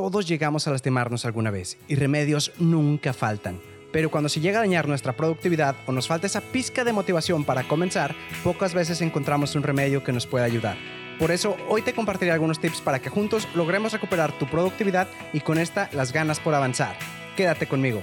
Todos llegamos a lastimarnos alguna vez y remedios nunca faltan. Pero cuando se llega a dañar nuestra productividad o nos falta esa pizca de motivación para comenzar, pocas veces encontramos un remedio que nos pueda ayudar. Por eso hoy te compartiré algunos tips para que juntos logremos recuperar tu productividad y con esta las ganas por avanzar. Quédate conmigo.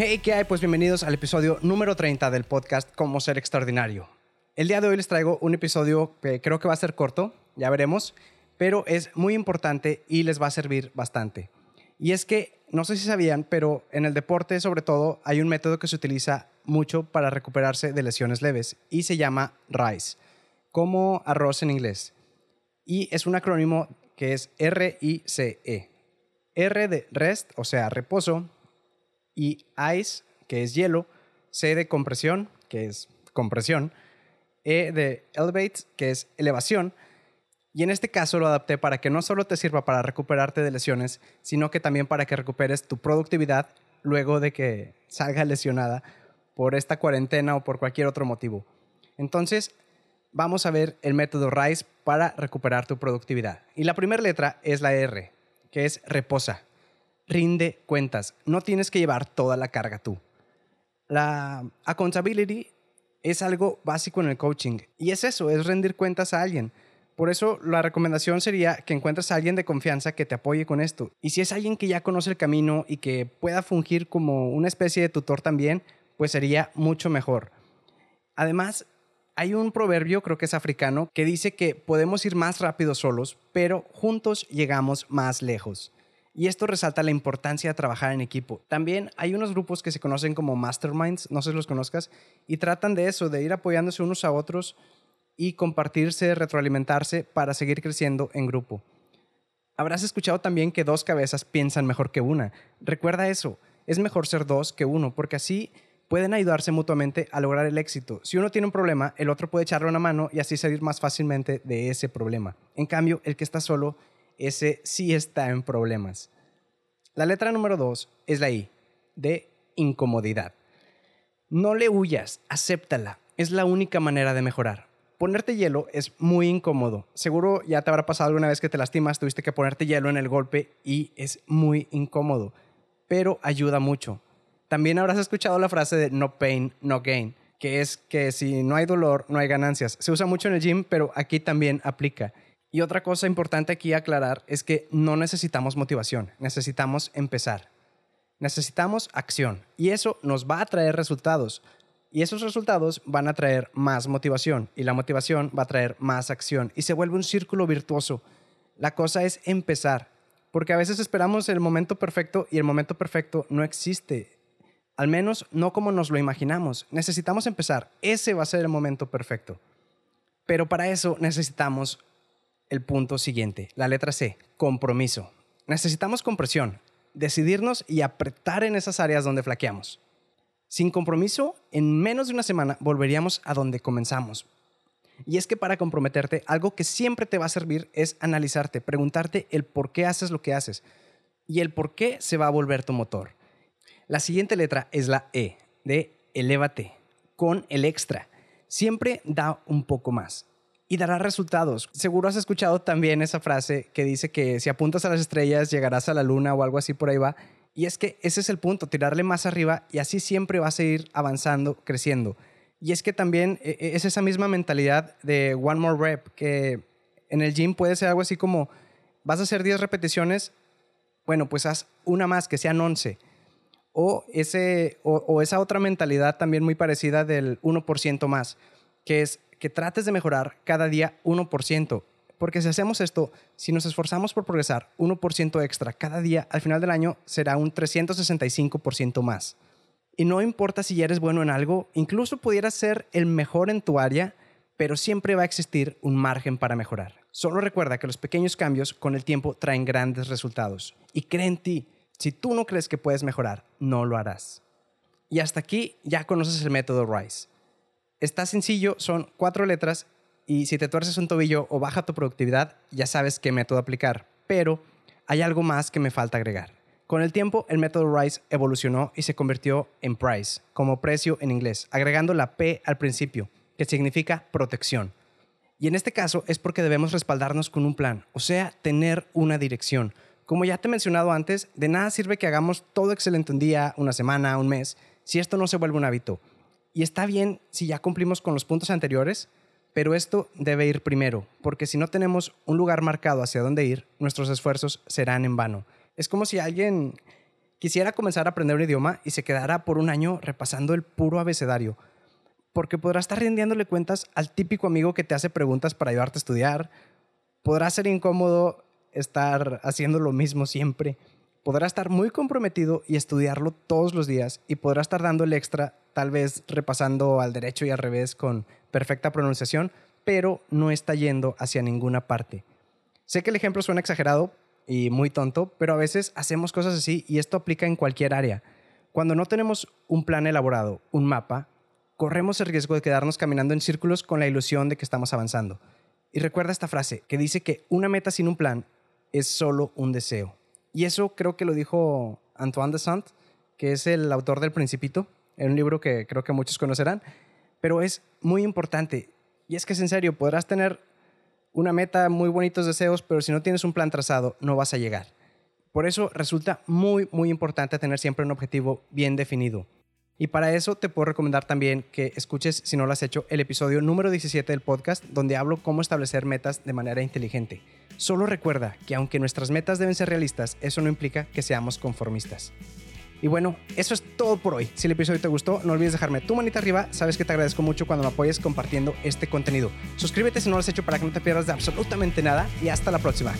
Hey, ¿qué hay? Pues bienvenidos al episodio número 30 del podcast Cómo Ser Extraordinario. El día de hoy les traigo un episodio que creo que va a ser corto, ya veremos, pero es muy importante y les va a servir bastante. Y es que, no sé si sabían, pero en el deporte sobre todo hay un método que se utiliza mucho para recuperarse de lesiones leves y se llama RICE, como arroz en inglés. Y es un acrónimo que es R-I-C-E. R de rest, o sea, reposo, y ice, que es hielo, C de compresión, que es compresión, E de elevate, que es elevación, y en este caso lo adapté para que no solo te sirva para recuperarte de lesiones, sino que también para que recuperes tu productividad luego de que salga lesionada por esta cuarentena o por cualquier otro motivo. Entonces, vamos a ver el método RISE para recuperar tu productividad. Y la primera letra es la R, que es reposa rinde cuentas. No tienes que llevar toda la carga tú. La accountability es algo básico en el coaching y es eso, es rendir cuentas a alguien. Por eso la recomendación sería que encuentres a alguien de confianza que te apoye con esto. Y si es alguien que ya conoce el camino y que pueda fungir como una especie de tutor también, pues sería mucho mejor. Además, hay un proverbio, creo que es africano, que dice que podemos ir más rápido solos, pero juntos llegamos más lejos. Y esto resalta la importancia de trabajar en equipo. También hay unos grupos que se conocen como masterminds, no sé si los conozcas, y tratan de eso, de ir apoyándose unos a otros y compartirse, retroalimentarse para seguir creciendo en grupo. Habrás escuchado también que dos cabezas piensan mejor que una. Recuerda eso, es mejor ser dos que uno, porque así pueden ayudarse mutuamente a lograr el éxito. Si uno tiene un problema, el otro puede echarle una mano y así salir más fácilmente de ese problema. En cambio, el que está solo ese sí está en problemas. La letra número dos es la I, de incomodidad. No le huyas, acéptala. Es la única manera de mejorar. Ponerte hielo es muy incómodo. Seguro ya te habrá pasado alguna vez que te lastimas, tuviste que ponerte hielo en el golpe y es muy incómodo, pero ayuda mucho. También habrás escuchado la frase de no pain, no gain, que es que si no hay dolor, no hay ganancias. Se usa mucho en el gym, pero aquí también aplica. Y otra cosa importante aquí aclarar es que no necesitamos motivación, necesitamos empezar. Necesitamos acción y eso nos va a traer resultados. Y esos resultados van a traer más motivación y la motivación va a traer más acción y se vuelve un círculo virtuoso. La cosa es empezar, porque a veces esperamos el momento perfecto y el momento perfecto no existe. Al menos no como nos lo imaginamos. Necesitamos empezar. Ese va a ser el momento perfecto. Pero para eso necesitamos el punto siguiente, la letra C, compromiso. Necesitamos compresión, decidirnos y apretar en esas áreas donde flaqueamos. Sin compromiso, en menos de una semana volveríamos a donde comenzamos. Y es que para comprometerte, algo que siempre te va a servir es analizarte, preguntarte el por qué haces lo que haces y el por qué se va a volver tu motor. La siguiente letra es la E, de elévate, con el extra. Siempre da un poco más y dará resultados. Seguro has escuchado también esa frase que dice que si apuntas a las estrellas llegarás a la luna o algo así por ahí va. Y es que ese es el punto, tirarle más arriba y así siempre vas a ir avanzando, creciendo. Y es que también e, e, es esa misma mentalidad de one more rep, que en el gym puede ser algo así como, vas a hacer 10 repeticiones, bueno, pues haz una más, que sean 11. O, ese, o esa otra mentalidad también muy parecida del 1% más, que es que trates de mejorar cada día 1%. Porque si hacemos esto, si nos esforzamos por progresar 1% extra cada día, al final del año será un 365% más. Y no importa si eres bueno en algo, incluso pudieras ser el mejor en tu área, pero siempre va a existir un margen para mejorar. Solo recuerda que los pequeños cambios con el tiempo traen grandes resultados. Y cree en ti. Si tú no crees que puedes mejorar, no lo harás. Y hasta aquí ya conoces el método RISE. Está sencillo, son cuatro letras y si te tuerces un tobillo o baja tu productividad, ya sabes qué método aplicar. Pero hay algo más que me falta agregar. Con el tiempo, el método RISE evolucionó y se convirtió en price, como precio en inglés, agregando la P al principio, que significa protección. Y en este caso es porque debemos respaldarnos con un plan, o sea, tener una dirección. Como ya te he mencionado antes, de nada sirve que hagamos todo excelente un día, una semana, un mes, si esto no se vuelve un hábito. Y está bien si ya cumplimos con los puntos anteriores, pero esto debe ir primero, porque si no tenemos un lugar marcado hacia dónde ir, nuestros esfuerzos serán en vano. Es como si alguien quisiera comenzar a aprender un idioma y se quedara por un año repasando el puro abecedario porque podrás estar rindiéndole cuentas al típico amigo que te hace preguntas para ayudarte a estudiar. Podrá ser incómodo estar haciendo lo mismo siempre. Podrá estar muy comprometido y estudiarlo todos los días y podrá estar dando el extra, tal vez repasando al derecho y al revés con perfecta pronunciación, pero no está yendo hacia ninguna parte. Sé que el ejemplo suena exagerado y muy tonto, pero a veces hacemos cosas así y esto aplica en cualquier área. Cuando no tenemos un plan elaborado, un mapa, corremos el riesgo de quedarnos caminando en círculos con la ilusión de que estamos avanzando. Y recuerda esta frase que dice que una meta sin un plan es solo un deseo. Y eso creo que lo dijo Antoine de Saint, que es el autor del Principito, en un libro que creo que muchos conocerán, pero es muy importante. Y es que es en serio, podrás tener una meta, muy bonitos deseos, pero si no tienes un plan trazado, no vas a llegar. Por eso resulta muy, muy importante tener siempre un objetivo bien definido. Y para eso te puedo recomendar también que escuches, si no lo has hecho, el episodio número 17 del podcast, donde hablo cómo establecer metas de manera inteligente. Solo recuerda que aunque nuestras metas deben ser realistas, eso no implica que seamos conformistas. Y bueno, eso es todo por hoy. Si el episodio te gustó, no olvides dejarme tu manita arriba. Sabes que te agradezco mucho cuando me apoyes compartiendo este contenido. Suscríbete si no lo has hecho para que no te pierdas de absolutamente nada y hasta la próxima.